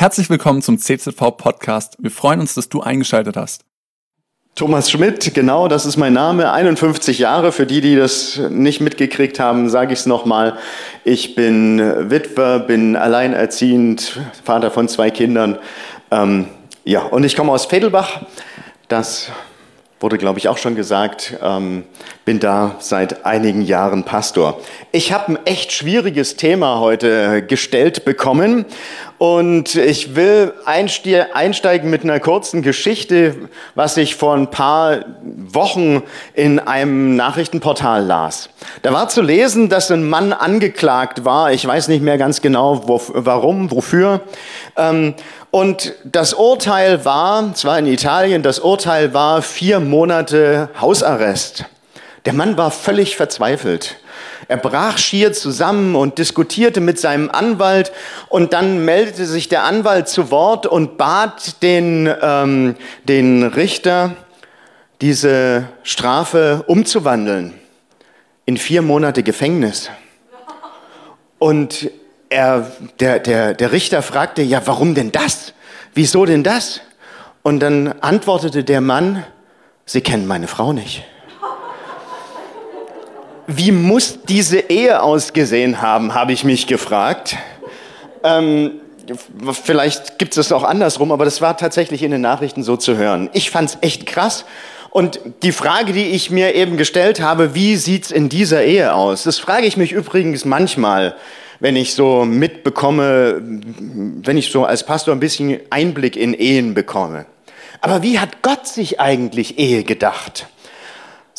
Herzlich willkommen zum CZV Podcast. Wir freuen uns, dass du eingeschaltet hast. Thomas Schmidt, genau, das ist mein Name. 51 Jahre. Für die, die das nicht mitgekriegt haben, sage ich es nochmal. Ich bin Witwer, bin alleinerziehend, Vater von zwei Kindern. Ähm, ja, und ich komme aus Vedelbach. Das wurde, glaube ich, auch schon gesagt, ähm, bin da seit einigen Jahren Pastor. Ich habe ein echt schwieriges Thema heute gestellt bekommen und ich will einsteigen mit einer kurzen Geschichte, was ich vor ein paar Wochen in einem Nachrichtenportal las. Da war zu lesen, dass ein Mann angeklagt war. Ich weiß nicht mehr ganz genau, wo, warum, wofür. Ähm, und das Urteil war, zwar in Italien, das Urteil war vier Monate Hausarrest. Der Mann war völlig verzweifelt. Er brach schier zusammen und diskutierte mit seinem Anwalt und dann meldete sich der Anwalt zu Wort und bat den, ähm, den Richter, diese Strafe umzuwandeln in vier Monate Gefängnis. Und er, der, der, der Richter fragte, ja, warum denn das? Wieso denn das? Und dann antwortete der Mann, Sie kennen meine Frau nicht wie muss diese Ehe ausgesehen haben, habe ich mich gefragt. Ähm, vielleicht gibt es das auch andersrum, aber das war tatsächlich in den Nachrichten so zu hören. Ich fand es echt krass. Und die Frage, die ich mir eben gestellt habe, wie sieht's in dieser Ehe aus? Das frage ich mich übrigens manchmal, wenn ich so mitbekomme, wenn ich so als Pastor ein bisschen Einblick in Ehen bekomme. Aber wie hat Gott sich eigentlich Ehe gedacht?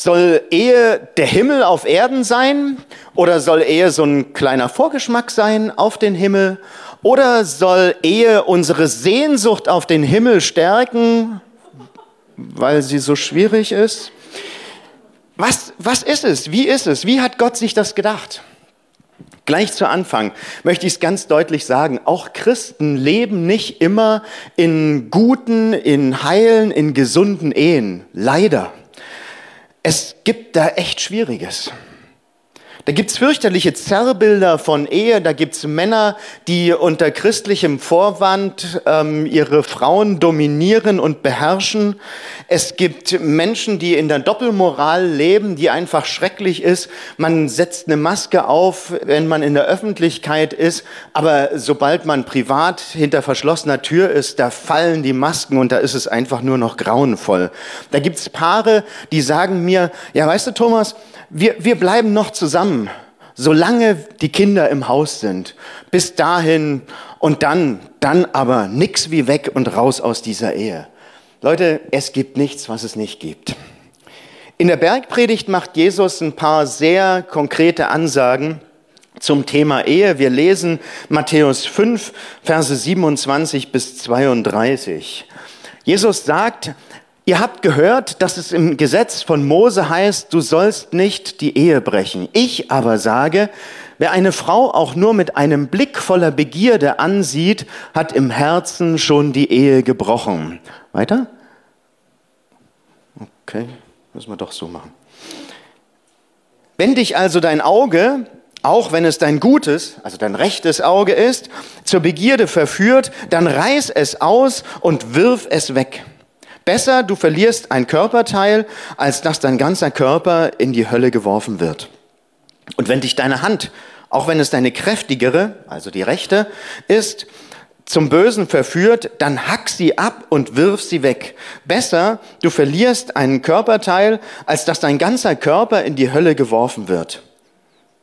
Soll Ehe der Himmel auf Erden sein? Oder soll Ehe so ein kleiner Vorgeschmack sein auf den Himmel? Oder soll Ehe unsere Sehnsucht auf den Himmel stärken, weil sie so schwierig ist? Was, was ist es? Wie ist es? Wie hat Gott sich das gedacht? Gleich zu Anfang möchte ich es ganz deutlich sagen, auch Christen leben nicht immer in guten, in heilen, in gesunden Ehen. Leider. Es gibt da echt Schwieriges. Da gibt es fürchterliche Zerrbilder von Ehe, da gibt es Männer, die unter christlichem Vorwand ähm, ihre Frauen dominieren und beherrschen. Es gibt Menschen, die in der Doppelmoral leben, die einfach schrecklich ist. Man setzt eine Maske auf, wenn man in der Öffentlichkeit ist, aber sobald man privat hinter verschlossener Tür ist, da fallen die Masken und da ist es einfach nur noch grauenvoll. Da gibt es Paare, die sagen mir, ja weißt du Thomas, wir, wir bleiben noch zusammen, solange die Kinder im Haus sind. Bis dahin und dann, dann aber nix wie weg und raus aus dieser Ehe. Leute, es gibt nichts, was es nicht gibt. In der Bergpredigt macht Jesus ein paar sehr konkrete Ansagen zum Thema Ehe. Wir lesen Matthäus 5, Verse 27 bis 32. Jesus sagt, Ihr habt gehört, dass es im Gesetz von Mose heißt, du sollst nicht die Ehe brechen. Ich aber sage, wer eine Frau auch nur mit einem Blick voller Begierde ansieht, hat im Herzen schon die Ehe gebrochen. Weiter? Okay, müssen wir doch so machen. Wenn dich also dein Auge, auch wenn es dein gutes, also dein rechtes Auge ist, zur Begierde verführt, dann reiß es aus und wirf es weg. Besser, du verlierst ein Körperteil, als dass dein ganzer Körper in die Hölle geworfen wird. Und wenn dich deine Hand, auch wenn es deine kräftigere, also die rechte, ist, zum Bösen verführt, dann hack sie ab und wirf sie weg. Besser, du verlierst einen Körperteil, als dass dein ganzer Körper in die Hölle geworfen wird.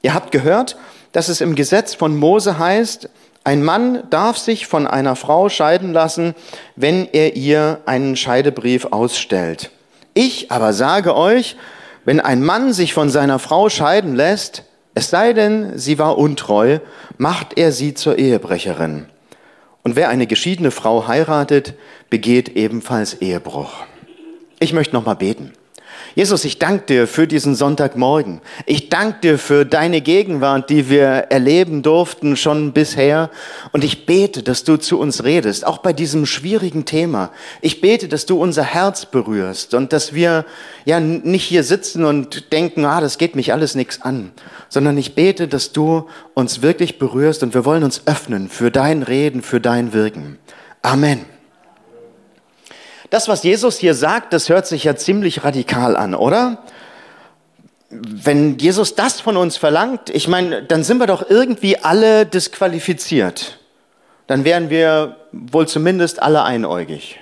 Ihr habt gehört, dass es im Gesetz von Mose heißt, ein Mann darf sich von einer Frau scheiden lassen, wenn er ihr einen Scheidebrief ausstellt. Ich aber sage euch, wenn ein Mann sich von seiner Frau scheiden lässt, es sei denn, sie war untreu, macht er sie zur Ehebrecherin. Und wer eine geschiedene Frau heiratet, begeht ebenfalls Ehebruch. Ich möchte noch mal beten. Jesus, ich danke dir für diesen Sonntagmorgen. Ich danke dir für deine Gegenwart, die wir erleben durften schon bisher. Und ich bete, dass du zu uns redest, auch bei diesem schwierigen Thema. Ich bete, dass du unser Herz berührst und dass wir ja nicht hier sitzen und denken, ah, das geht mich alles nichts an, sondern ich bete, dass du uns wirklich berührst und wir wollen uns öffnen für dein Reden, für dein Wirken. Amen. Das, was Jesus hier sagt, das hört sich ja ziemlich radikal an, oder? Wenn Jesus das von uns verlangt, ich meine, dann sind wir doch irgendwie alle disqualifiziert. Dann wären wir wohl zumindest alle einäugig.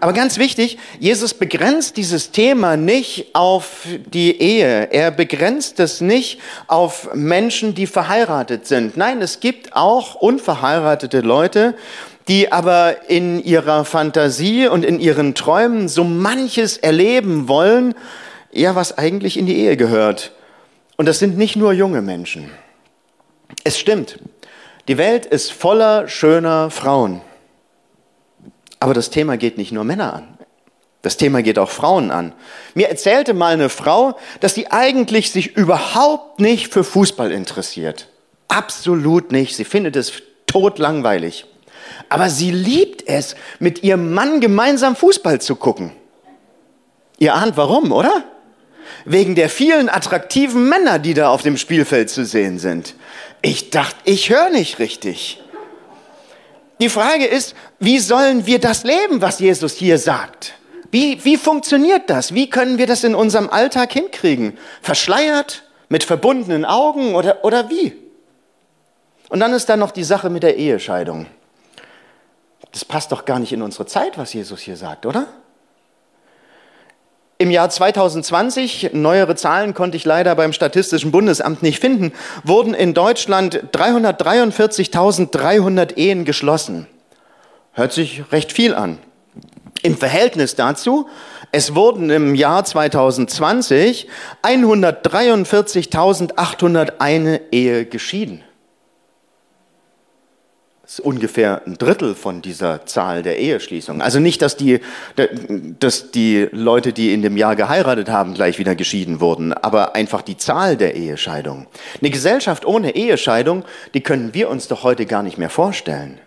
Aber ganz wichtig, Jesus begrenzt dieses Thema nicht auf die Ehe. Er begrenzt es nicht auf Menschen, die verheiratet sind. Nein, es gibt auch unverheiratete Leute, die aber in ihrer Fantasie und in ihren Träumen so manches erleben wollen, ja, was eigentlich in die Ehe gehört. Und das sind nicht nur junge Menschen. Es stimmt, die Welt ist voller schöner Frauen. Aber das Thema geht nicht nur Männer an. Das Thema geht auch Frauen an. Mir erzählte mal eine Frau, dass sie eigentlich sich überhaupt nicht für Fußball interessiert. Absolut nicht. Sie findet es totlangweilig. Aber sie liebt es, mit ihrem Mann gemeinsam Fußball zu gucken. Ihr ahnt warum, oder? Wegen der vielen attraktiven Männer, die da auf dem Spielfeld zu sehen sind. Ich dachte, ich höre nicht richtig. Die Frage ist, wie sollen wir das leben, was Jesus hier sagt? Wie, wie funktioniert das? Wie können wir das in unserem Alltag hinkriegen? Verschleiert? Mit verbundenen Augen oder, oder wie? Und dann ist da noch die Sache mit der Ehescheidung. Das passt doch gar nicht in unsere Zeit, was Jesus hier sagt, oder? Im Jahr 2020, neuere Zahlen konnte ich leider beim Statistischen Bundesamt nicht finden, wurden in Deutschland 343.300 Ehen geschlossen. Hört sich recht viel an. Im Verhältnis dazu, es wurden im Jahr 2020 143.801 Ehe geschieden. Ist ungefähr ein Drittel von dieser Zahl der Eheschließungen. Also nicht, dass die, dass die Leute, die in dem Jahr geheiratet haben, gleich wieder geschieden wurden, aber einfach die Zahl der Ehescheidungen. Eine Gesellschaft ohne Ehescheidung, die können wir uns doch heute gar nicht mehr vorstellen.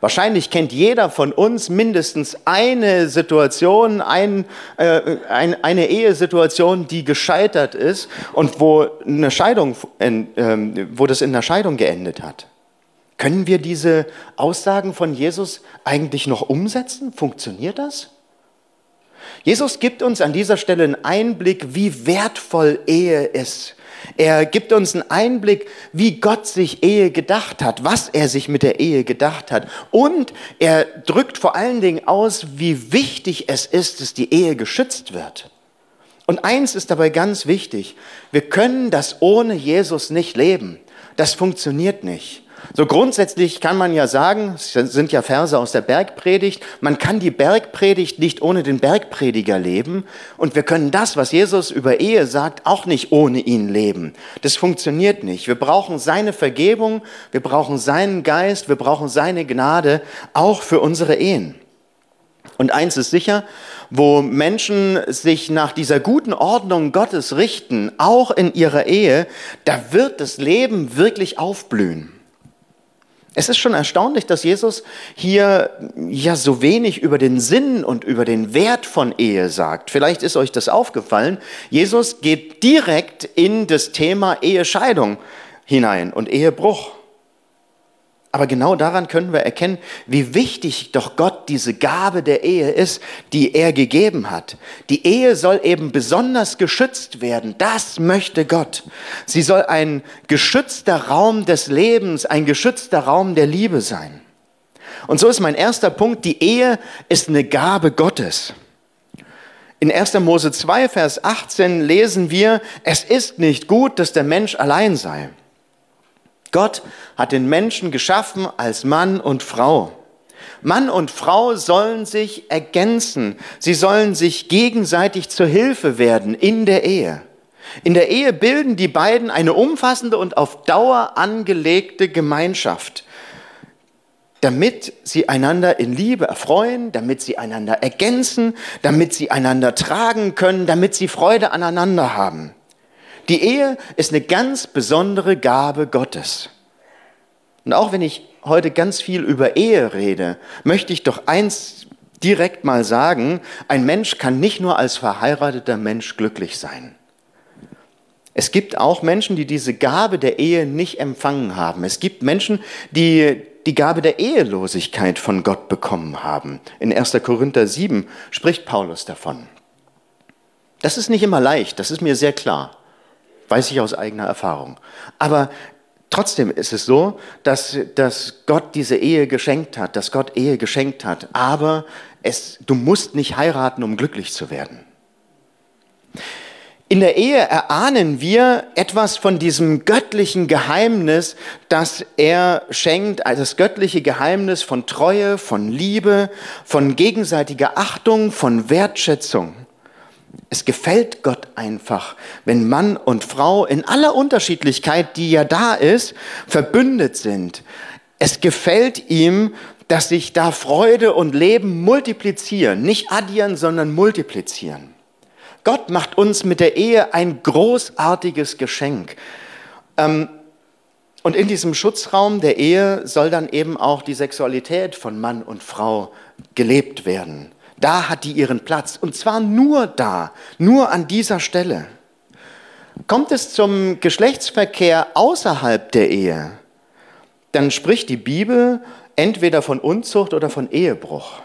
Wahrscheinlich kennt jeder von uns mindestens eine Situation, ein, äh, ein, eine Ehesituation, die gescheitert ist und wo, eine Scheidung, äh, wo das in einer Scheidung geendet hat. Können wir diese Aussagen von Jesus eigentlich noch umsetzen? Funktioniert das? Jesus gibt uns an dieser Stelle einen Einblick, wie wertvoll Ehe ist. Er gibt uns einen Einblick, wie Gott sich Ehe gedacht hat, was er sich mit der Ehe gedacht hat. Und er drückt vor allen Dingen aus, wie wichtig es ist, dass die Ehe geschützt wird. Und eins ist dabei ganz wichtig. Wir können das ohne Jesus nicht leben. Das funktioniert nicht. So grundsätzlich kann man ja sagen, es sind ja Verse aus der Bergpredigt, man kann die Bergpredigt nicht ohne den Bergprediger leben und wir können das, was Jesus über Ehe sagt, auch nicht ohne ihn leben. Das funktioniert nicht. Wir brauchen seine Vergebung, wir brauchen seinen Geist, wir brauchen seine Gnade, auch für unsere Ehen. Und eins ist sicher, wo Menschen sich nach dieser guten Ordnung Gottes richten, auch in ihrer Ehe, da wird das Leben wirklich aufblühen. Es ist schon erstaunlich, dass Jesus hier ja so wenig über den Sinn und über den Wert von Ehe sagt. Vielleicht ist euch das aufgefallen. Jesus geht direkt in das Thema Ehescheidung hinein und Ehebruch. Aber genau daran können wir erkennen, wie wichtig doch Gott diese Gabe der Ehe ist, die er gegeben hat. Die Ehe soll eben besonders geschützt werden. Das möchte Gott. Sie soll ein geschützter Raum des Lebens, ein geschützter Raum der Liebe sein. Und so ist mein erster Punkt, die Ehe ist eine Gabe Gottes. In 1. Mose 2, Vers 18 lesen wir, es ist nicht gut, dass der Mensch allein sei. Gott hat den Menschen geschaffen als Mann und Frau. Mann und Frau sollen sich ergänzen. Sie sollen sich gegenseitig zur Hilfe werden in der Ehe. In der Ehe bilden die beiden eine umfassende und auf Dauer angelegte Gemeinschaft. damit sie einander in Liebe erfreuen, damit sie einander ergänzen, damit sie einander tragen können, damit sie Freude aneinander haben. Die Ehe ist eine ganz besondere Gabe Gottes. Und auch wenn ich heute ganz viel über Ehe rede, möchte ich doch eins direkt mal sagen, ein Mensch kann nicht nur als verheirateter Mensch glücklich sein. Es gibt auch Menschen, die diese Gabe der Ehe nicht empfangen haben. Es gibt Menschen, die die Gabe der Ehelosigkeit von Gott bekommen haben. In 1. Korinther 7 spricht Paulus davon. Das ist nicht immer leicht, das ist mir sehr klar, weiß ich aus eigener Erfahrung. Aber trotzdem ist es so, dass, dass Gott diese Ehe geschenkt hat, dass Gott Ehe geschenkt hat. Aber es, du musst nicht heiraten, um glücklich zu werden. In der Ehe erahnen wir etwas von diesem göttlichen Geheimnis, das er schenkt, also das göttliche Geheimnis von Treue, von Liebe, von gegenseitiger Achtung, von Wertschätzung. Es gefällt Gott einfach, wenn Mann und Frau in aller Unterschiedlichkeit, die ja da ist, verbündet sind. Es gefällt ihm, dass sich da Freude und Leben multiplizieren, nicht addieren, sondern multiplizieren. Gott macht uns mit der Ehe ein großartiges Geschenk. Ähm, und in diesem Schutzraum der Ehe soll dann eben auch die Sexualität von Mann und Frau gelebt werden. Da hat die ihren Platz. Und zwar nur da, nur an dieser Stelle. Kommt es zum Geschlechtsverkehr außerhalb der Ehe, dann spricht die Bibel entweder von Unzucht oder von Ehebruch.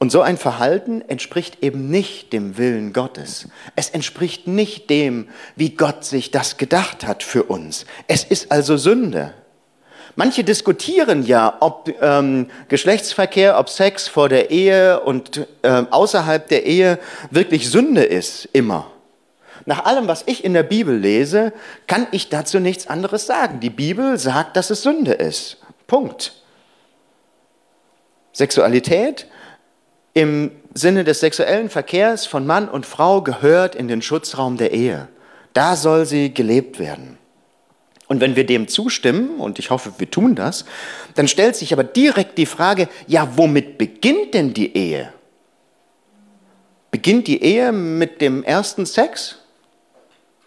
Und so ein Verhalten entspricht eben nicht dem Willen Gottes. Es entspricht nicht dem, wie Gott sich das gedacht hat für uns. Es ist also Sünde. Manche diskutieren ja, ob ähm, Geschlechtsverkehr, ob Sex vor der Ehe und äh, außerhalb der Ehe wirklich Sünde ist, immer. Nach allem, was ich in der Bibel lese, kann ich dazu nichts anderes sagen. Die Bibel sagt, dass es Sünde ist. Punkt. Sexualität im Sinne des sexuellen Verkehrs von Mann und Frau gehört in den Schutzraum der Ehe. Da soll sie gelebt werden. Und wenn wir dem zustimmen, und ich hoffe, wir tun das, dann stellt sich aber direkt die Frage, ja, womit beginnt denn die Ehe? Beginnt die Ehe mit dem ersten Sex,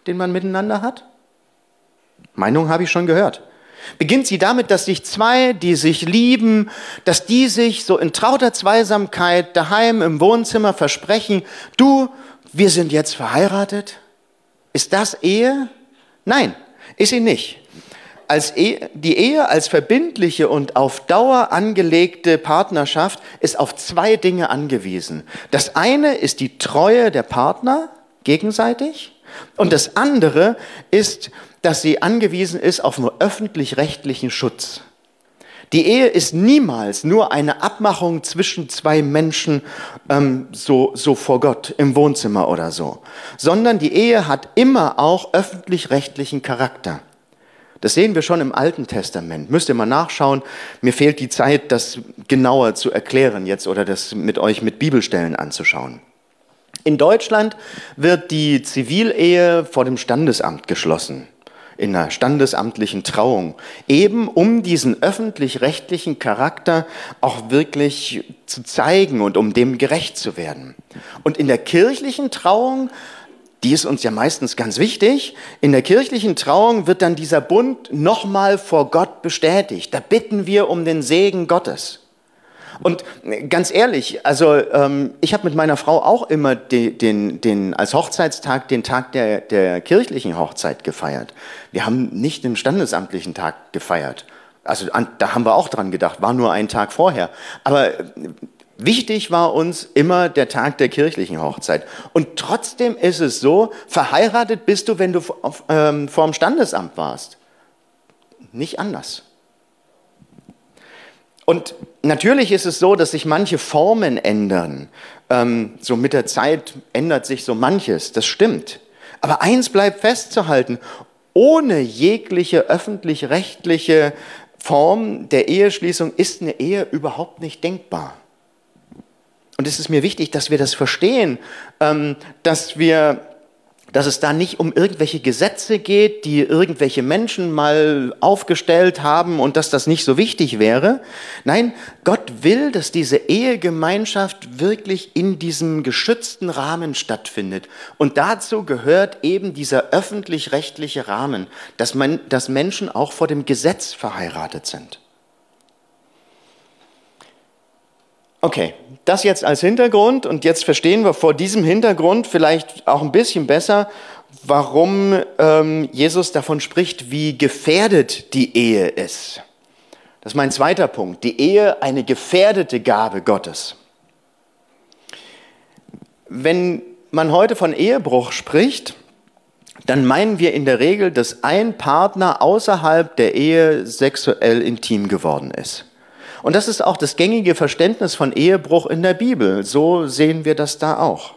den man miteinander hat? Meinung habe ich schon gehört. Beginnt sie damit, dass sich zwei, die sich lieben, dass die sich so in trauter Zweisamkeit daheim im Wohnzimmer versprechen, du, wir sind jetzt verheiratet? Ist das Ehe? Nein, ist sie nicht. Als Ehe, die Ehe als verbindliche und auf Dauer angelegte Partnerschaft ist auf zwei Dinge angewiesen. Das eine ist die Treue der Partner gegenseitig und das andere ist dass sie angewiesen ist auf nur öffentlich-rechtlichen Schutz. Die Ehe ist niemals nur eine Abmachung zwischen zwei Menschen ähm, so, so vor Gott im Wohnzimmer oder so, sondern die Ehe hat immer auch öffentlich-rechtlichen Charakter. Das sehen wir schon im Alten Testament. Müsst ihr mal nachschauen. Mir fehlt die Zeit, das genauer zu erklären jetzt oder das mit euch mit Bibelstellen anzuschauen. In Deutschland wird die Zivilehe vor dem Standesamt geschlossen in einer standesamtlichen Trauung, eben um diesen öffentlich-rechtlichen Charakter auch wirklich zu zeigen und um dem gerecht zu werden. Und in der kirchlichen Trauung, die ist uns ja meistens ganz wichtig, in der kirchlichen Trauung wird dann dieser Bund nochmal vor Gott bestätigt. Da bitten wir um den Segen Gottes. Und ganz ehrlich, also ähm, ich habe mit meiner Frau auch immer den, den, den, als Hochzeitstag den Tag der, der kirchlichen Hochzeit gefeiert. Wir haben nicht den standesamtlichen Tag gefeiert. Also an, da haben wir auch dran gedacht, war nur ein Tag vorher. Aber äh, wichtig war uns immer der Tag der kirchlichen Hochzeit. Und trotzdem ist es so, verheiratet bist du, wenn du ähm, vorm Standesamt warst. Nicht anders. Und natürlich ist es so, dass sich manche Formen ändern. Ähm, so mit der Zeit ändert sich so manches, das stimmt. Aber eins bleibt festzuhalten, ohne jegliche öffentlich-rechtliche Form der Eheschließung ist eine Ehe überhaupt nicht denkbar. Und es ist mir wichtig, dass wir das verstehen, ähm, dass wir dass es da nicht um irgendwelche Gesetze geht, die irgendwelche Menschen mal aufgestellt haben und dass das nicht so wichtig wäre. Nein, Gott will, dass diese Ehegemeinschaft wirklich in diesem geschützten Rahmen stattfindet. Und dazu gehört eben dieser öffentlich-rechtliche Rahmen, dass, man, dass Menschen auch vor dem Gesetz verheiratet sind. Okay, das jetzt als Hintergrund und jetzt verstehen wir vor diesem Hintergrund vielleicht auch ein bisschen besser, warum ähm, Jesus davon spricht, wie gefährdet die Ehe ist. Das ist mein zweiter Punkt. Die Ehe eine gefährdete Gabe Gottes. Wenn man heute von Ehebruch spricht, dann meinen wir in der Regel, dass ein Partner außerhalb der Ehe sexuell intim geworden ist. Und das ist auch das gängige Verständnis von Ehebruch in der Bibel. So sehen wir das da auch.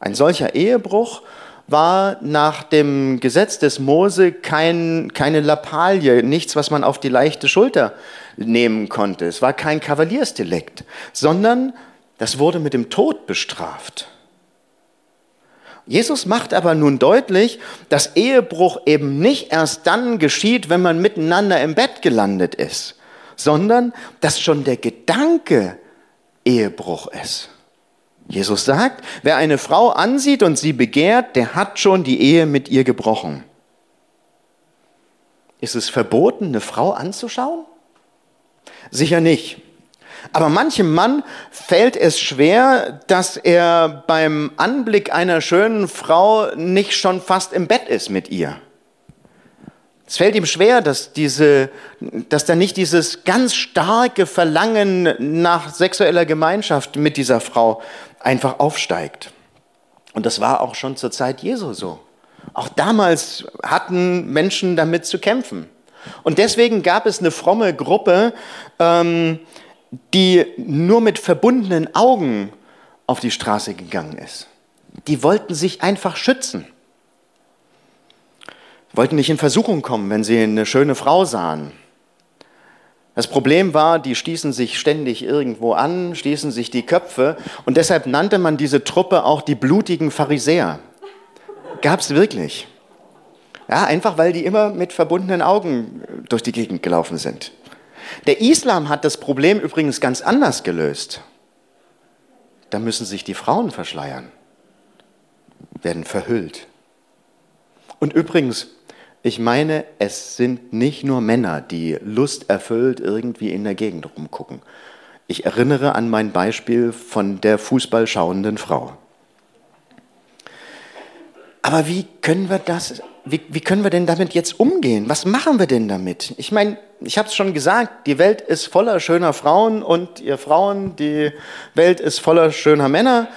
Ein solcher Ehebruch war nach dem Gesetz des Mose kein, keine Lappalie, nichts, was man auf die leichte Schulter nehmen konnte. Es war kein Kavaliersdelikt, sondern das wurde mit dem Tod bestraft. Jesus macht aber nun deutlich, dass Ehebruch eben nicht erst dann geschieht, wenn man miteinander im Bett gelandet ist, sondern dass schon der Gedanke Ehebruch ist. Jesus sagt, wer eine Frau ansieht und sie begehrt, der hat schon die Ehe mit ihr gebrochen. Ist es verboten, eine Frau anzuschauen? Sicher nicht. Aber manchem Mann fällt es schwer, dass er beim Anblick einer schönen Frau nicht schon fast im Bett ist mit ihr. Es fällt ihm schwer, dass, diese, dass da nicht dieses ganz starke Verlangen nach sexueller Gemeinschaft mit dieser Frau einfach aufsteigt. Und das war auch schon zur Zeit Jesu so. Auch damals hatten Menschen damit zu kämpfen. Und deswegen gab es eine fromme Gruppe, ähm, die nur mit verbundenen Augen auf die Straße gegangen ist. Die wollten sich einfach schützen wollten nicht in Versuchung kommen, wenn sie eine schöne Frau sahen. Das Problem war, die stießen sich ständig irgendwo an, stießen sich die Köpfe und deshalb nannte man diese Truppe auch die blutigen Pharisäer. Gab es wirklich. Ja, einfach weil die immer mit verbundenen Augen durch die Gegend gelaufen sind. Der Islam hat das Problem übrigens ganz anders gelöst. Da müssen sich die Frauen verschleiern, werden verhüllt. Und übrigens, ich meine, es sind nicht nur Männer, die lusterfüllt irgendwie in der Gegend rumgucken. Ich erinnere an mein Beispiel von der Fußball schauenden Frau. Aber wie können wir das, wie, wie können wir denn damit jetzt umgehen? Was machen wir denn damit? Ich meine, ich habe es schon gesagt, die Welt ist voller schöner Frauen und ihr Frauen, die Welt ist voller schöner Männer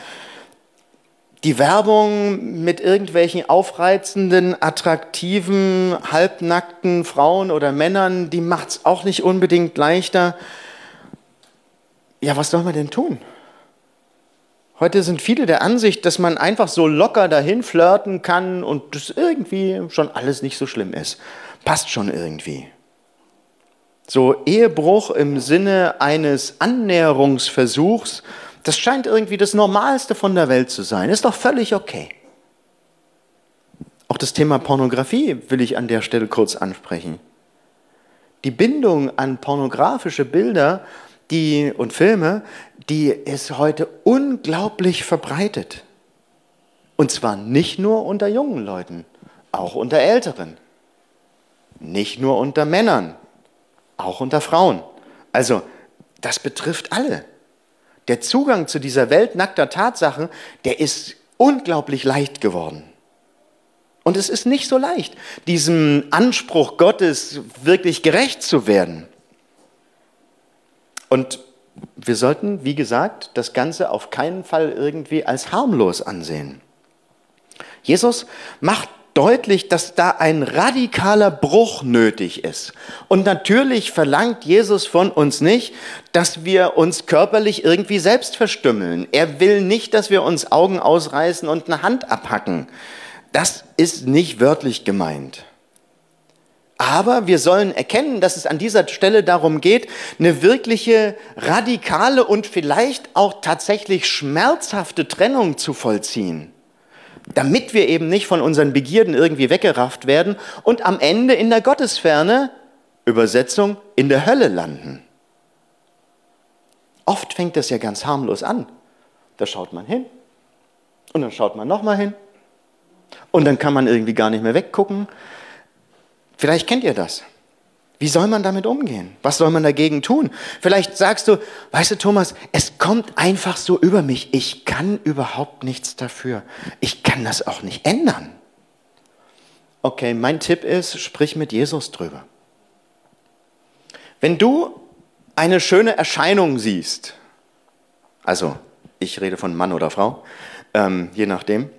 die Werbung mit irgendwelchen aufreizenden, attraktiven, halbnackten Frauen oder Männern, die macht es auch nicht unbedingt leichter. Ja, was soll man denn tun? Heute sind viele der Ansicht, dass man einfach so locker dahin flirten kann und das irgendwie schon alles nicht so schlimm ist. Passt schon irgendwie. So Ehebruch im Sinne eines Annäherungsversuchs das scheint irgendwie das Normalste von der Welt zu sein. Ist doch völlig okay. Auch das Thema Pornografie will ich an der Stelle kurz ansprechen. Die Bindung an pornografische Bilder die, und Filme, die ist heute unglaublich verbreitet. Und zwar nicht nur unter jungen Leuten, auch unter Älteren. Nicht nur unter Männern, auch unter Frauen. Also, das betrifft alle der Zugang zu dieser Welt nackter Tatsachen, der ist unglaublich leicht geworden. Und es ist nicht so leicht, diesem Anspruch Gottes wirklich gerecht zu werden. Und wir sollten, wie gesagt, das Ganze auf keinen Fall irgendwie als harmlos ansehen. Jesus macht deutlich, dass da ein radikaler Bruch nötig ist. Und natürlich verlangt Jesus von uns nicht, dass wir uns körperlich irgendwie selbst verstümmeln. Er will nicht, dass wir uns Augen ausreißen und eine Hand abhacken. Das ist nicht wörtlich gemeint. Aber wir sollen erkennen, dass es an dieser Stelle darum geht, eine wirkliche radikale und vielleicht auch tatsächlich schmerzhafte Trennung zu vollziehen damit wir eben nicht von unseren Begierden irgendwie weggerafft werden und am Ende in der Gottesferne, Übersetzung, in der Hölle landen. Oft fängt das ja ganz harmlos an. Da schaut man hin und dann schaut man nochmal hin und dann kann man irgendwie gar nicht mehr weggucken. Vielleicht kennt ihr das. Wie soll man damit umgehen? Was soll man dagegen tun? Vielleicht sagst du, weißt du Thomas, es kommt einfach so über mich. Ich kann überhaupt nichts dafür. Ich kann das auch nicht ändern. Okay, mein Tipp ist, sprich mit Jesus drüber. Wenn du eine schöne Erscheinung siehst, also ich rede von Mann oder Frau, ähm, je nachdem,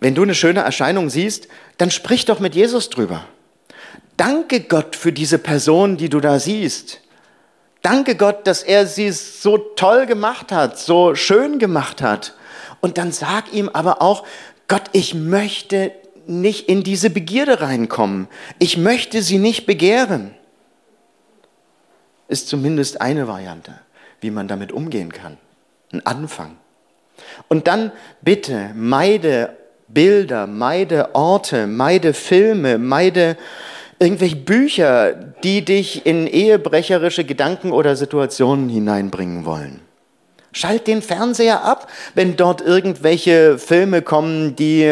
wenn du eine schöne Erscheinung siehst, dann sprich doch mit Jesus drüber. Danke Gott für diese Person, die du da siehst. Danke Gott, dass er sie so toll gemacht hat, so schön gemacht hat. Und dann sag ihm aber auch, Gott, ich möchte nicht in diese Begierde reinkommen. Ich möchte sie nicht begehren. Ist zumindest eine Variante, wie man damit umgehen kann. Ein Anfang. Und dann bitte meide Bilder, meide Orte, meide Filme, meide irgendwelche Bücher, die dich in ehebrecherische Gedanken oder Situationen hineinbringen wollen. Schalt den Fernseher ab, wenn dort irgendwelche Filme kommen, die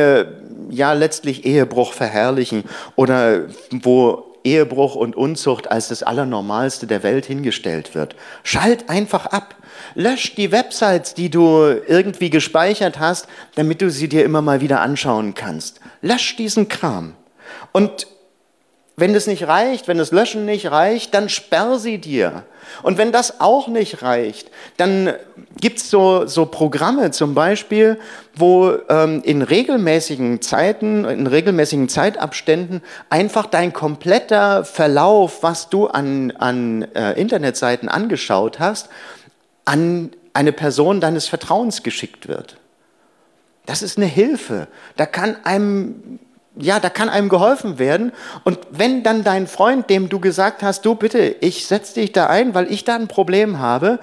ja letztlich Ehebruch verherrlichen oder wo Ehebruch und Unzucht als das Allernormalste der Welt hingestellt wird. Schalt einfach ab. Lösch die Websites, die du irgendwie gespeichert hast, damit du sie dir immer mal wieder anschauen kannst. Lösch diesen Kram. Und wenn das nicht reicht, wenn das Löschen nicht reicht, dann sperr sie dir. Und wenn das auch nicht reicht, dann gibt's so, so Programme zum Beispiel, wo ähm, in regelmäßigen Zeiten, in regelmäßigen Zeitabständen einfach dein kompletter Verlauf, was du an, an äh, Internetseiten angeschaut hast, an eine Person deines Vertrauens geschickt wird. Das ist eine Hilfe. Da kann einem ja, da kann einem geholfen werden. Und wenn dann dein Freund, dem du gesagt hast, du bitte, ich setze dich da ein, weil ich da ein Problem habe,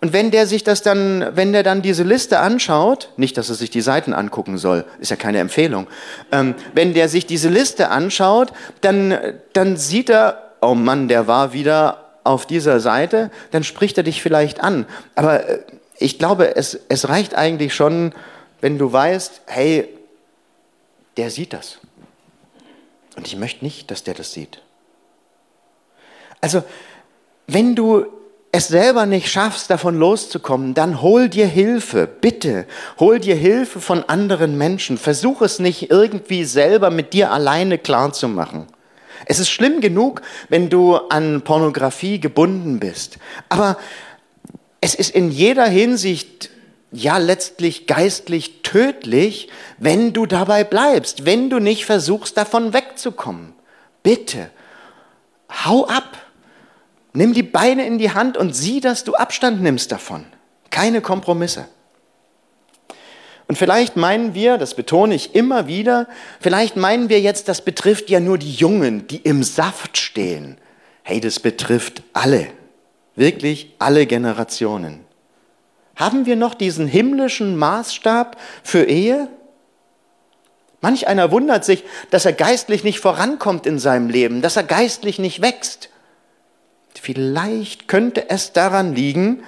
und wenn der sich das dann, wenn der dann diese Liste anschaut, nicht, dass er sich die Seiten angucken soll, ist ja keine Empfehlung, ähm, wenn der sich diese Liste anschaut, dann, dann sieht er, oh Mann, der war wieder auf dieser Seite, dann spricht er dich vielleicht an. Aber äh, ich glaube, es, es reicht eigentlich schon, wenn du weißt, hey, der sieht das. Und ich möchte nicht, dass der das sieht. Also, wenn du es selber nicht schaffst, davon loszukommen, dann hol dir Hilfe, bitte. Hol dir Hilfe von anderen Menschen. Versuch es nicht irgendwie selber mit dir alleine klarzumachen. Es ist schlimm genug, wenn du an Pornografie gebunden bist. Aber es ist in jeder Hinsicht ja letztlich geistlich tödlich, wenn du dabei bleibst, wenn du nicht versuchst, davon wegzukommen. Bitte, hau ab. Nimm die Beine in die Hand und sieh, dass du Abstand nimmst davon. Keine Kompromisse. Und vielleicht meinen wir, das betone ich immer wieder, vielleicht meinen wir jetzt, das betrifft ja nur die Jungen, die im Saft stehen. Hey, das betrifft alle, wirklich alle Generationen. Haben wir noch diesen himmlischen Maßstab für Ehe? Manch einer wundert sich, dass er geistlich nicht vorankommt in seinem Leben, dass er geistlich nicht wächst. Vielleicht könnte es daran liegen,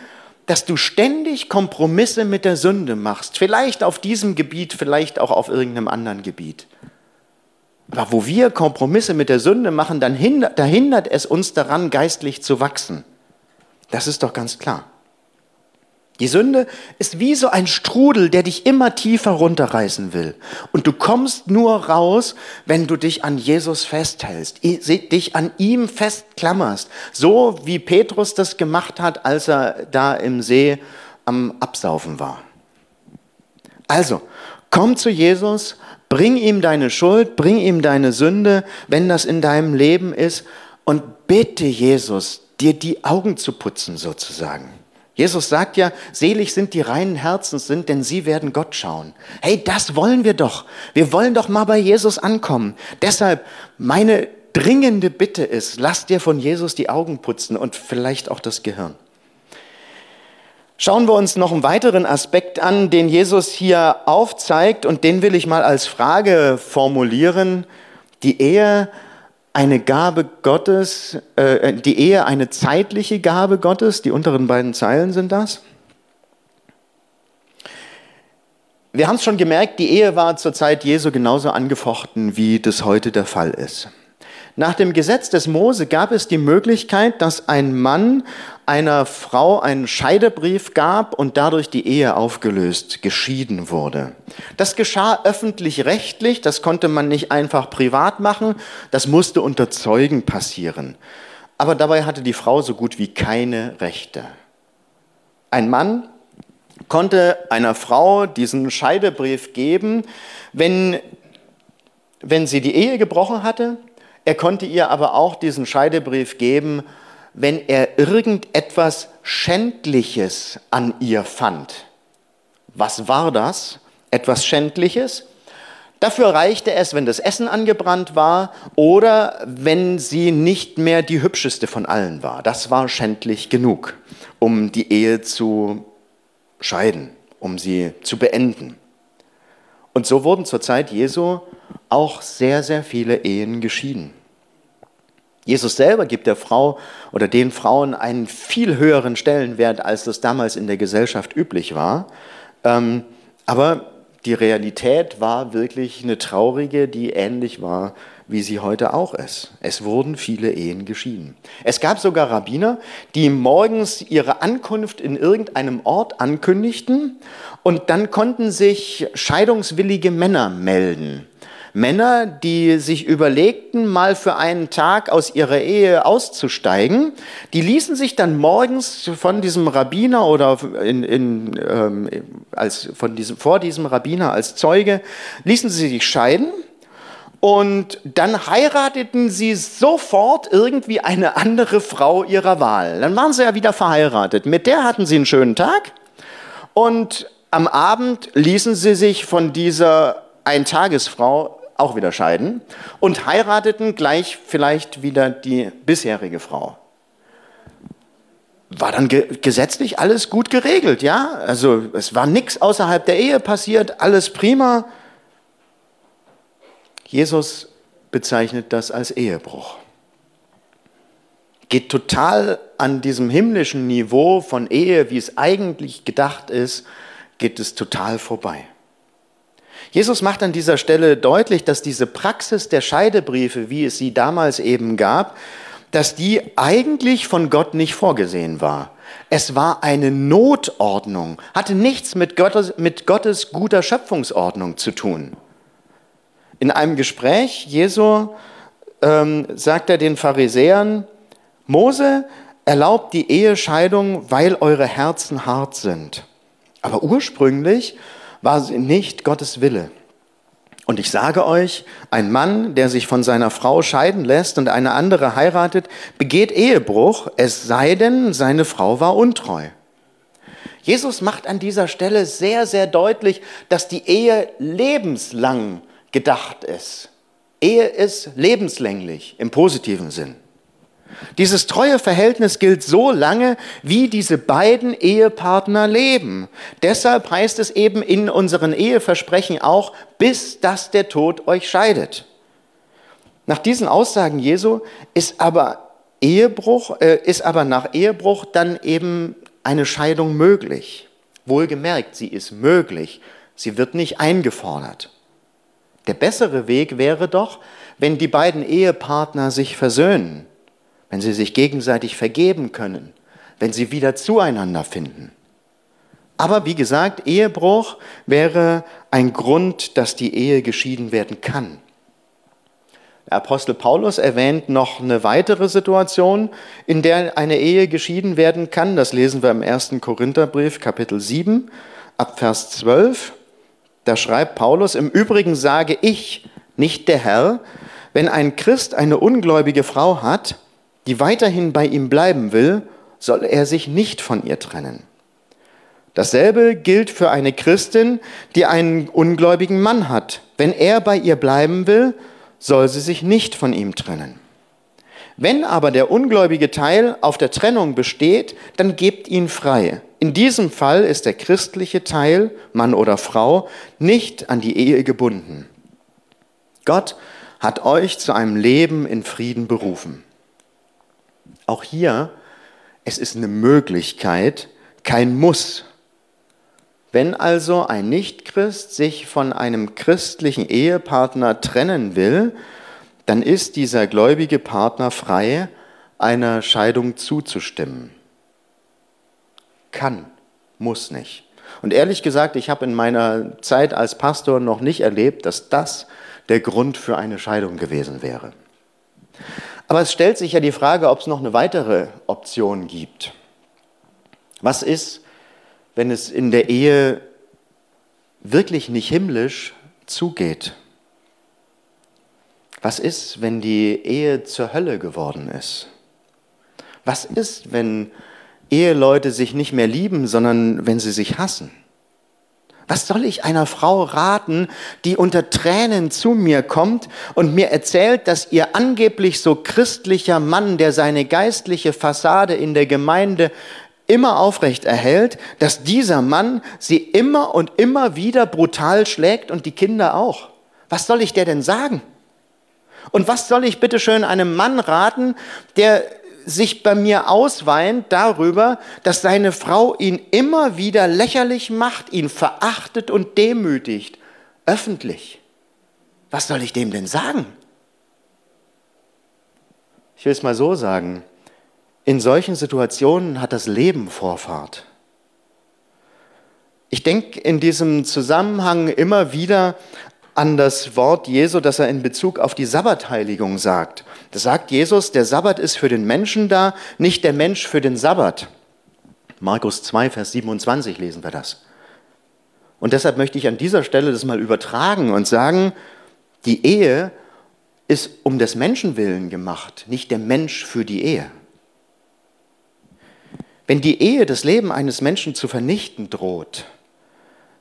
dass du ständig Kompromisse mit der Sünde machst. Vielleicht auf diesem Gebiet, vielleicht auch auf irgendeinem anderen Gebiet. Aber wo wir Kompromisse mit der Sünde machen, dann hindert, da hindert es uns daran, geistlich zu wachsen. Das ist doch ganz klar. Die Sünde ist wie so ein Strudel, der dich immer tiefer runterreißen will. Und du kommst nur raus, wenn du dich an Jesus festhältst, dich an ihm festklammerst. So wie Petrus das gemacht hat, als er da im See am Absaufen war. Also, komm zu Jesus, bring ihm deine Schuld, bring ihm deine Sünde, wenn das in deinem Leben ist, und bitte Jesus, dir die Augen zu putzen sozusagen. Jesus sagt ja, selig sind die reinen Herzens sind, denn sie werden Gott schauen. Hey, das wollen wir doch. Wir wollen doch mal bei Jesus ankommen. Deshalb meine dringende Bitte ist, lass dir von Jesus die Augen putzen und vielleicht auch das Gehirn. Schauen wir uns noch einen weiteren Aspekt an, den Jesus hier aufzeigt und den will ich mal als Frage formulieren. Die Ehe eine Gabe Gottes, äh, die Ehe eine zeitliche Gabe Gottes, die unteren beiden Zeilen sind das. Wir haben es schon gemerkt, die Ehe war zur Zeit Jesu genauso angefochten, wie das heute der Fall ist. Nach dem Gesetz des Mose gab es die Möglichkeit, dass ein Mann einer Frau einen Scheidebrief gab und dadurch die Ehe aufgelöst, geschieden wurde. Das geschah öffentlich-rechtlich, das konnte man nicht einfach privat machen, das musste unter Zeugen passieren. Aber dabei hatte die Frau so gut wie keine Rechte. Ein Mann konnte einer Frau diesen Scheidebrief geben, wenn, wenn sie die Ehe gebrochen hatte, er konnte ihr aber auch diesen Scheidebrief geben, wenn er irgendetwas Schändliches an ihr fand. Was war das? Etwas Schändliches? Dafür reichte es, wenn das Essen angebrannt war oder wenn sie nicht mehr die hübscheste von allen war. Das war schändlich genug, um die Ehe zu scheiden, um sie zu beenden. Und so wurden zur Zeit Jesu auch sehr, sehr viele Ehen geschieden. Jesus selber gibt der Frau oder den Frauen einen viel höheren Stellenwert, als das damals in der Gesellschaft üblich war. Ähm, aber die Realität war wirklich eine traurige, die ähnlich war, wie sie heute auch ist. Es wurden viele Ehen geschieden. Es gab sogar Rabbiner, die morgens ihre Ankunft in irgendeinem Ort ankündigten und dann konnten sich scheidungswillige Männer melden. Männer, die sich überlegten, mal für einen Tag aus ihrer Ehe auszusteigen, die ließen sich dann morgens von diesem Rabbiner oder in, in, ähm, als, von diesem, vor diesem Rabbiner als Zeuge, ließen sie sich scheiden und dann heirateten sie sofort irgendwie eine andere Frau ihrer Wahl. Dann waren sie ja wieder verheiratet. Mit der hatten sie einen schönen Tag und am Abend ließen sie sich von dieser Eintagesfrau auch wieder scheiden und heirateten gleich vielleicht wieder die bisherige Frau. War dann ge gesetzlich alles gut geregelt, ja? Also es war nichts außerhalb der Ehe passiert, alles prima. Jesus bezeichnet das als Ehebruch. Geht total an diesem himmlischen Niveau von Ehe, wie es eigentlich gedacht ist, geht es total vorbei. Jesus macht an dieser Stelle deutlich, dass diese Praxis der Scheidebriefe, wie es sie damals eben gab, dass die eigentlich von Gott nicht vorgesehen war. Es war eine Notordnung, hatte nichts mit Gottes, mit Gottes guter Schöpfungsordnung zu tun. In einem Gespräch Jesu ähm, sagt er den Pharisäern, Mose erlaubt die Ehescheidung, weil eure Herzen hart sind. Aber ursprünglich war nicht Gottes Wille. Und ich sage euch, ein Mann, der sich von seiner Frau scheiden lässt und eine andere heiratet, begeht Ehebruch, es sei denn, seine Frau war untreu. Jesus macht an dieser Stelle sehr, sehr deutlich, dass die Ehe lebenslang gedacht ist. Ehe ist lebenslänglich im positiven Sinn. Dieses treue Verhältnis gilt so lange, wie diese beiden Ehepartner leben. Deshalb heißt es eben in unseren Eheversprechen auch, bis dass der Tod euch scheidet. Nach diesen Aussagen Jesu ist aber Ehebruch, äh, ist aber nach Ehebruch dann eben eine Scheidung möglich. Wohlgemerkt, sie ist möglich. Sie wird nicht eingefordert. Der bessere Weg wäre doch, wenn die beiden Ehepartner sich versöhnen wenn sie sich gegenseitig vergeben können, wenn sie wieder zueinander finden. Aber wie gesagt, Ehebruch wäre ein Grund, dass die Ehe geschieden werden kann. Der Apostel Paulus erwähnt noch eine weitere Situation, in der eine Ehe geschieden werden kann. Das lesen wir im 1. Korintherbrief, Kapitel 7, ab Vers 12. Da schreibt Paulus, im Übrigen sage ich, nicht der Herr, wenn ein Christ eine ungläubige Frau hat, die weiterhin bei ihm bleiben will, soll er sich nicht von ihr trennen. Dasselbe gilt für eine Christin, die einen ungläubigen Mann hat. Wenn er bei ihr bleiben will, soll sie sich nicht von ihm trennen. Wenn aber der ungläubige Teil auf der Trennung besteht, dann gebt ihn frei. In diesem Fall ist der christliche Teil, Mann oder Frau, nicht an die Ehe gebunden. Gott hat euch zu einem Leben in Frieden berufen. Auch hier, es ist eine Möglichkeit, kein Muss. Wenn also ein Nichtchrist sich von einem christlichen Ehepartner trennen will, dann ist dieser gläubige Partner frei, einer Scheidung zuzustimmen. Kann, muss nicht. Und ehrlich gesagt, ich habe in meiner Zeit als Pastor noch nicht erlebt, dass das der Grund für eine Scheidung gewesen wäre. Aber es stellt sich ja die Frage, ob es noch eine weitere Option gibt. Was ist, wenn es in der Ehe wirklich nicht himmlisch zugeht? Was ist, wenn die Ehe zur Hölle geworden ist? Was ist, wenn Eheleute sich nicht mehr lieben, sondern wenn sie sich hassen? Was soll ich einer Frau raten, die unter Tränen zu mir kommt und mir erzählt, dass ihr angeblich so christlicher Mann, der seine geistliche Fassade in der Gemeinde immer aufrecht erhält, dass dieser Mann sie immer und immer wieder brutal schlägt und die Kinder auch? Was soll ich der denn sagen? Und was soll ich bitte schön einem Mann raten, der sich bei mir ausweint darüber, dass seine Frau ihn immer wieder lächerlich macht, ihn verachtet und demütigt, öffentlich. Was soll ich dem denn sagen? Ich will es mal so sagen, in solchen Situationen hat das Leben Vorfahrt. Ich denke in diesem Zusammenhang immer wieder an das Wort Jesu, das er in Bezug auf die Sabbatheiligung sagt. Da sagt Jesus, der Sabbat ist für den Menschen da, nicht der Mensch für den Sabbat. Markus 2, Vers 27 lesen wir das. Und deshalb möchte ich an dieser Stelle das mal übertragen und sagen, die Ehe ist um des Menschen willen gemacht, nicht der Mensch für die Ehe. Wenn die Ehe das Leben eines Menschen zu vernichten droht,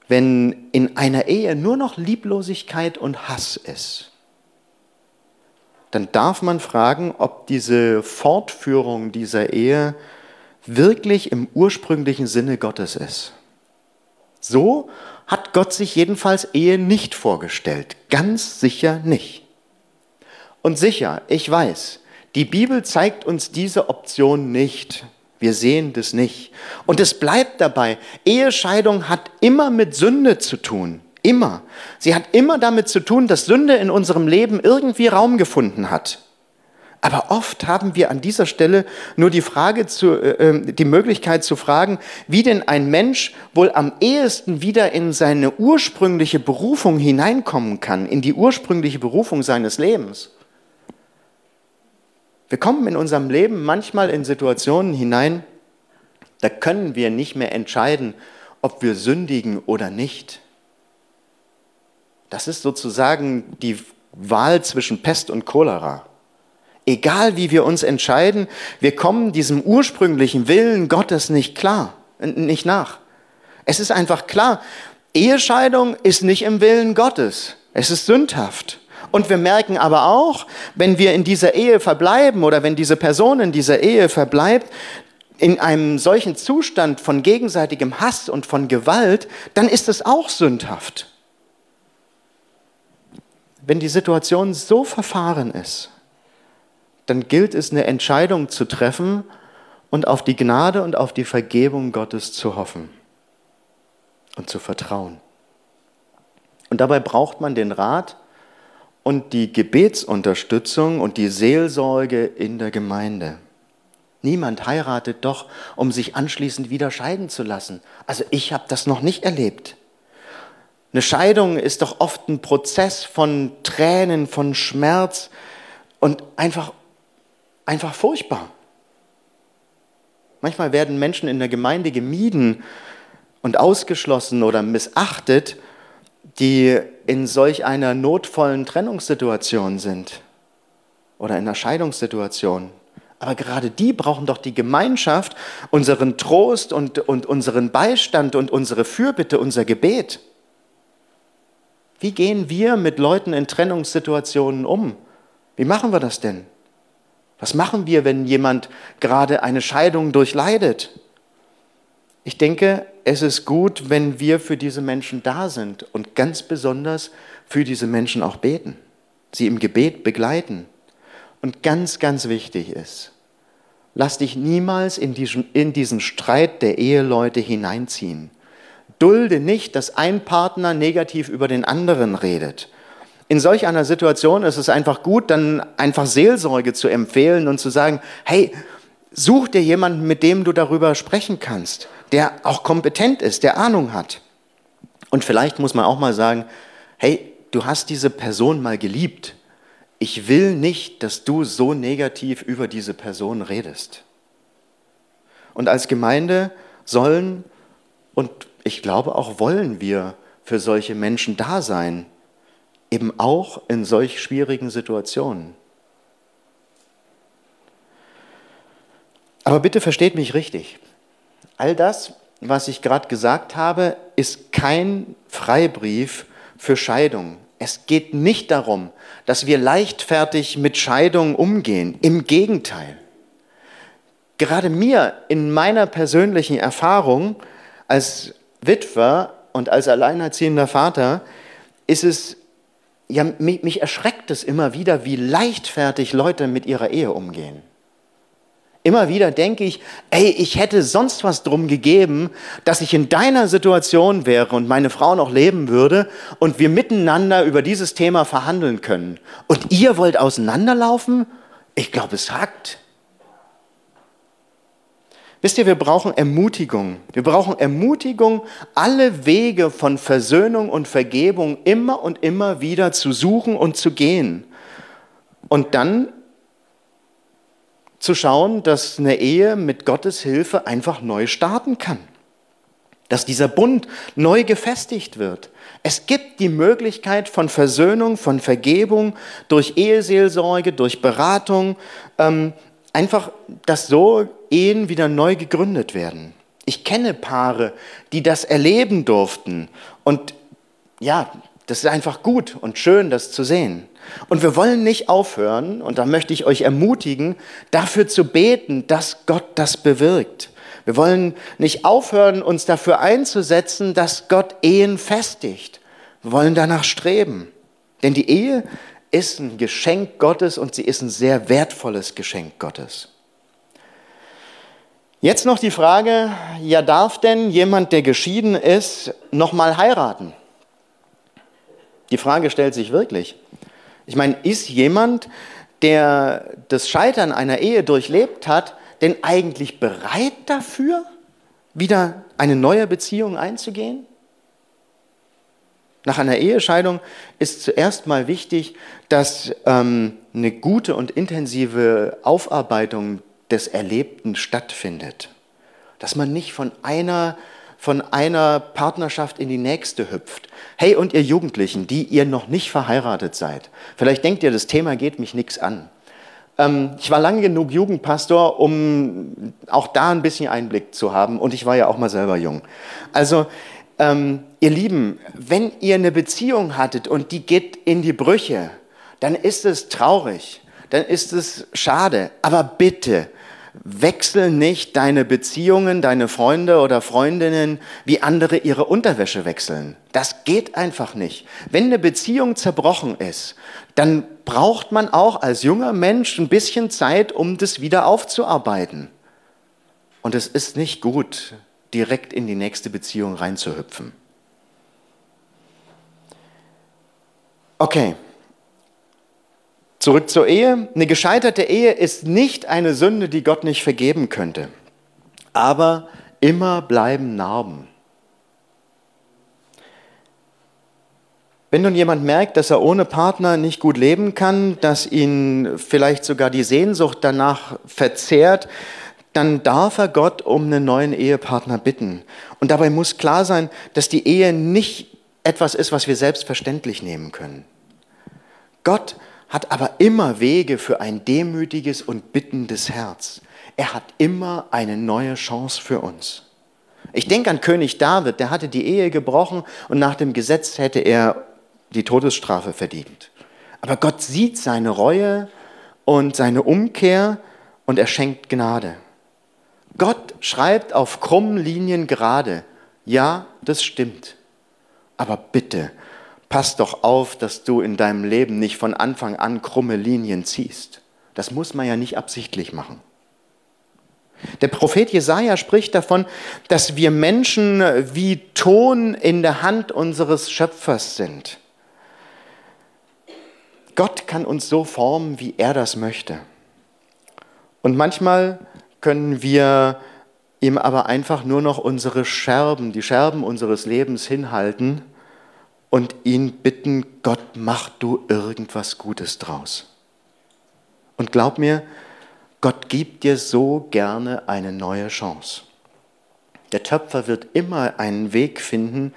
wenn in einer Ehe nur noch Lieblosigkeit und Hass ist, dann darf man fragen, ob diese Fortführung dieser Ehe wirklich im ursprünglichen Sinne Gottes ist. So hat Gott sich jedenfalls Ehe nicht vorgestellt, ganz sicher nicht. Und sicher, ich weiß, die Bibel zeigt uns diese Option nicht. Wir sehen das nicht. Und es bleibt dabei, Ehescheidung hat immer mit Sünde zu tun. Immer. Sie hat immer damit zu tun, dass Sünde in unserem Leben irgendwie Raum gefunden hat. Aber oft haben wir an dieser Stelle nur die Frage zu, äh, ähm, die Möglichkeit zu fragen, wie denn ein Mensch wohl am ehesten wieder in seine ursprüngliche Berufung hineinkommen kann, in die ursprüngliche Berufung seines Lebens. Wir kommen in unserem Leben manchmal in Situationen hinein, da können wir nicht mehr entscheiden, ob wir sündigen oder nicht. Das ist sozusagen die Wahl zwischen Pest und Cholera. Egal wie wir uns entscheiden, wir kommen diesem ursprünglichen Willen Gottes nicht klar, nicht nach. Es ist einfach klar, Ehescheidung ist nicht im Willen Gottes. Es ist sündhaft. Und wir merken aber auch, wenn wir in dieser Ehe verbleiben oder wenn diese Person in dieser Ehe verbleibt, in einem solchen Zustand von gegenseitigem Hass und von Gewalt, dann ist es auch sündhaft. Wenn die Situation so verfahren ist, dann gilt es, eine Entscheidung zu treffen und auf die Gnade und auf die Vergebung Gottes zu hoffen und zu vertrauen. Und dabei braucht man den Rat und die Gebetsunterstützung und die Seelsorge in der Gemeinde. Niemand heiratet doch, um sich anschließend wieder scheiden zu lassen. Also ich habe das noch nicht erlebt. Eine Scheidung ist doch oft ein Prozess von Tränen, von Schmerz und einfach, einfach furchtbar. Manchmal werden Menschen in der Gemeinde gemieden und ausgeschlossen oder missachtet, die in solch einer notvollen Trennungssituation sind oder in einer Scheidungssituation. Aber gerade die brauchen doch die Gemeinschaft, unseren Trost und, und unseren Beistand und unsere Fürbitte, unser Gebet. Wie gehen wir mit Leuten in Trennungssituationen um? Wie machen wir das denn? Was machen wir, wenn jemand gerade eine Scheidung durchleidet? Ich denke, es ist gut, wenn wir für diese Menschen da sind und ganz besonders für diese Menschen auch beten, sie im Gebet begleiten. Und ganz, ganz wichtig ist, lass dich niemals in diesen, in diesen Streit der Eheleute hineinziehen. Dulde nicht, dass ein Partner negativ über den anderen redet. In solch einer Situation ist es einfach gut, dann einfach Seelsorge zu empfehlen und zu sagen, hey, such dir jemanden, mit dem du darüber sprechen kannst, der auch kompetent ist, der Ahnung hat. Und vielleicht muss man auch mal sagen, hey, du hast diese Person mal geliebt. Ich will nicht, dass du so negativ über diese Person redest. Und als Gemeinde sollen und ich glaube auch wollen wir für solche Menschen da sein, eben auch in solch schwierigen Situationen. Aber bitte versteht mich richtig. All das, was ich gerade gesagt habe, ist kein Freibrief für Scheidung. Es geht nicht darum, dass wir leichtfertig mit Scheidung umgehen. Im Gegenteil. Gerade mir in meiner persönlichen Erfahrung als Witwer und als alleinerziehender Vater ist es ja, mich, mich erschreckt es immer wieder, wie leichtfertig Leute mit ihrer Ehe umgehen. Immer wieder denke ich, ey, ich hätte sonst was drum gegeben, dass ich in deiner Situation wäre und meine Frau noch leben würde und wir miteinander über dieses Thema verhandeln können. Und ihr wollt auseinanderlaufen? Ich glaube, es hackt. Wisst ihr, wir brauchen Ermutigung. Wir brauchen Ermutigung, alle Wege von Versöhnung und Vergebung immer und immer wieder zu suchen und zu gehen. Und dann zu schauen, dass eine Ehe mit Gottes Hilfe einfach neu starten kann. Dass dieser Bund neu gefestigt wird. Es gibt die Möglichkeit von Versöhnung, von Vergebung durch Eheseelsorge, durch Beratung, ähm, einfach, dass so Ehen wieder neu gegründet werden. Ich kenne Paare, die das erleben durften. Und ja, das ist einfach gut und schön, das zu sehen. Und wir wollen nicht aufhören, und da möchte ich euch ermutigen, dafür zu beten, dass Gott das bewirkt. Wir wollen nicht aufhören, uns dafür einzusetzen, dass Gott Ehen festigt. Wir wollen danach streben. Denn die Ehe ist ein Geschenk Gottes und sie ist ein sehr wertvolles Geschenk Gottes. Jetzt noch die Frage, ja darf denn jemand, der geschieden ist, nochmal heiraten? Die Frage stellt sich wirklich. Ich meine, ist jemand, der das Scheitern einer Ehe durchlebt hat, denn eigentlich bereit dafür, wieder eine neue Beziehung einzugehen? Nach einer Ehescheidung ist zuerst mal wichtig, dass ähm, eine gute und intensive Aufarbeitung des Erlebten stattfindet. Dass man nicht von einer, von einer Partnerschaft in die nächste hüpft. Hey, und ihr Jugendlichen, die ihr noch nicht verheiratet seid, vielleicht denkt ihr, das Thema geht mich nichts an. Ähm, ich war lange genug Jugendpastor, um auch da ein bisschen Einblick zu haben. Und ich war ja auch mal selber jung. Also, ähm, ihr Lieben, wenn ihr eine Beziehung hattet und die geht in die Brüche, dann ist es traurig, dann ist es schade. Aber bitte, wechsel nicht deine Beziehungen, deine Freunde oder Freundinnen, wie andere ihre Unterwäsche wechseln. Das geht einfach nicht. Wenn eine Beziehung zerbrochen ist, dann braucht man auch als junger Mensch ein bisschen Zeit, um das wieder aufzuarbeiten. Und es ist nicht gut, direkt in die nächste Beziehung reinzuhüpfen. Okay. Zurück zur Ehe. Eine gescheiterte Ehe ist nicht eine Sünde, die Gott nicht vergeben könnte. Aber immer bleiben Narben. Wenn nun jemand merkt, dass er ohne Partner nicht gut leben kann, dass ihn vielleicht sogar die Sehnsucht danach verzehrt, dann darf er Gott um einen neuen Ehepartner bitten. Und dabei muss klar sein, dass die Ehe nicht etwas ist, was wir selbstverständlich nehmen können. Gott hat aber immer Wege für ein demütiges und bittendes Herz. Er hat immer eine neue Chance für uns. Ich denke an König David, der hatte die Ehe gebrochen und nach dem Gesetz hätte er die Todesstrafe verdient. Aber Gott sieht seine Reue und seine Umkehr und er schenkt Gnade. Gott schreibt auf krummen Linien gerade. Ja, das stimmt. Aber bitte, pass doch auf, dass du in deinem Leben nicht von Anfang an krumme Linien ziehst. Das muss man ja nicht absichtlich machen. Der Prophet Jesaja spricht davon, dass wir Menschen wie Ton in der Hand unseres Schöpfers sind. Gott kann uns so formen, wie er das möchte. Und manchmal können wir ihm aber einfach nur noch unsere Scherben, die Scherben unseres Lebens hinhalten und ihn bitten, Gott, mach du irgendwas Gutes draus. Und glaub mir, Gott gibt dir so gerne eine neue Chance. Der Töpfer wird immer einen Weg finden,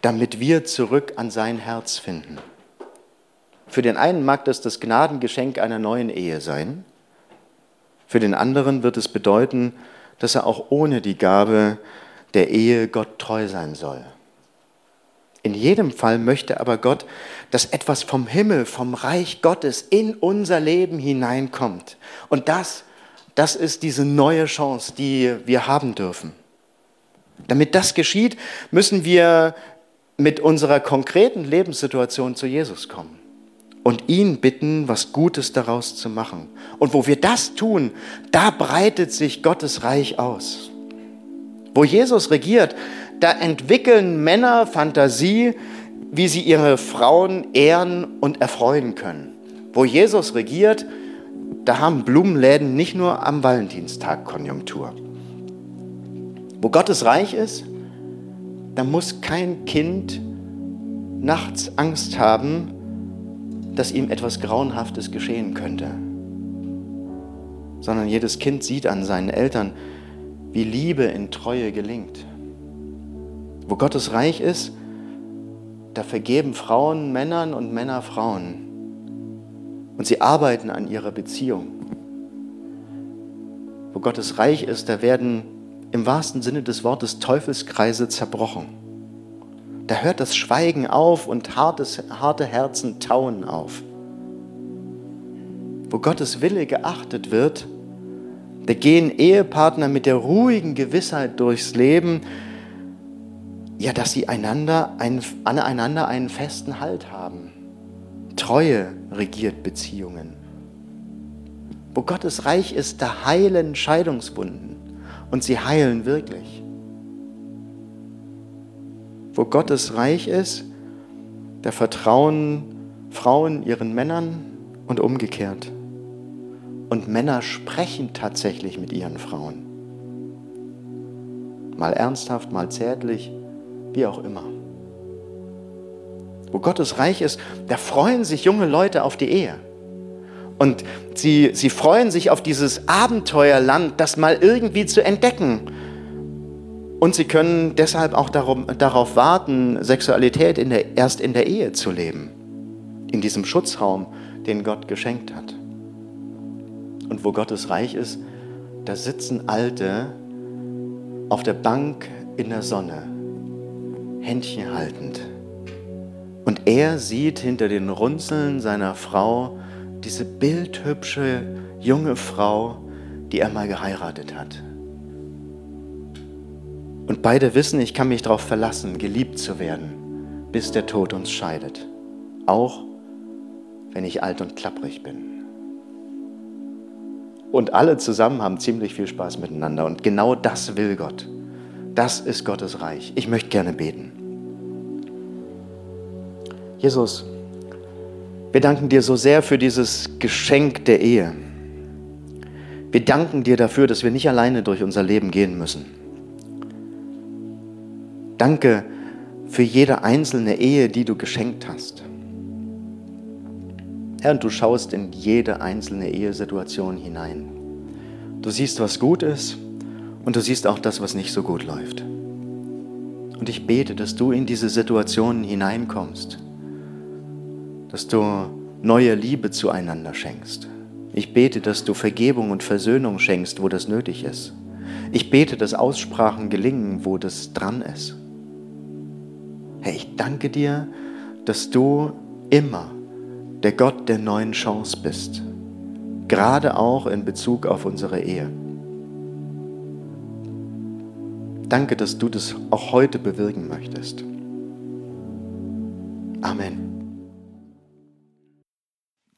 damit wir zurück an sein Herz finden. Für den einen mag das das Gnadengeschenk einer neuen Ehe sein, für den anderen wird es bedeuten, dass er auch ohne die Gabe der Ehe Gott treu sein soll. In jedem Fall möchte aber Gott, dass etwas vom Himmel, vom Reich Gottes in unser Leben hineinkommt. Und das, das ist diese neue Chance, die wir haben dürfen. Damit das geschieht, müssen wir mit unserer konkreten Lebenssituation zu Jesus kommen und ihn bitten, was Gutes daraus zu machen. Und wo wir das tun, da breitet sich Gottes Reich aus. Wo Jesus regiert, da entwickeln Männer Fantasie, wie sie ihre Frauen ehren und erfreuen können. Wo Jesus regiert, da haben Blumenläden nicht nur am Valentinstag Konjunktur. Wo Gottes Reich ist, da muss kein Kind nachts Angst haben, dass ihm etwas Grauenhaftes geschehen könnte, sondern jedes Kind sieht an seinen Eltern, wie Liebe in Treue gelingt. Wo Gottes Reich ist, da vergeben Frauen Männern und Männer Frauen. Und sie arbeiten an ihrer Beziehung. Wo Gottes Reich ist, da werden im wahrsten Sinne des Wortes Teufelskreise zerbrochen. Da hört das Schweigen auf und hartes, harte Herzen tauen auf. Wo Gottes Wille geachtet wird, da gehen Ehepartner mit der ruhigen Gewissheit durchs Leben, ja, dass sie einander einen, aneinander einen festen Halt haben. Treue regiert Beziehungen. Wo Gottes Reich ist, da heilen Scheidungswunden und sie heilen wirklich. Wo Gottes Reich ist, da vertrauen Frauen ihren Männern und umgekehrt. Und Männer sprechen tatsächlich mit ihren Frauen. Mal ernsthaft, mal zärtlich, wie auch immer. Wo Gottes Reich ist, da freuen sich junge Leute auf die Ehe. Und sie, sie freuen sich auf dieses Abenteuerland, das mal irgendwie zu entdecken. Und sie können deshalb auch darum, darauf warten, Sexualität in der, erst in der Ehe zu leben. In diesem Schutzraum, den Gott geschenkt hat. Und wo Gottes Reich ist, da sitzen Alte auf der Bank in der Sonne Händchen haltend. Und er sieht hinter den Runzeln seiner Frau diese bildhübsche junge Frau, die er mal geheiratet hat. Und beide wissen, ich kann mich darauf verlassen, geliebt zu werden, bis der Tod uns scheidet. Auch wenn ich alt und klapprig bin. Und alle zusammen haben ziemlich viel Spaß miteinander. Und genau das will Gott. Das ist Gottes Reich. Ich möchte gerne beten. Jesus, wir danken dir so sehr für dieses Geschenk der Ehe. Wir danken dir dafür, dass wir nicht alleine durch unser Leben gehen müssen. Danke für jede einzelne Ehe, die du geschenkt hast. Herr, und du schaust in jede einzelne Ehesituation hinein. Du siehst, was gut ist und du siehst auch das, was nicht so gut läuft. Und ich bete, dass du in diese Situationen hineinkommst dass du neue Liebe zueinander schenkst. Ich bete, dass du Vergebung und Versöhnung schenkst, wo das nötig ist. Ich bete, dass Aussprachen gelingen, wo das dran ist. Herr, ich danke dir, dass du immer der Gott der neuen Chance bist. gerade auch in Bezug auf unsere Ehe. Danke, dass du das auch heute bewirken möchtest. Amen.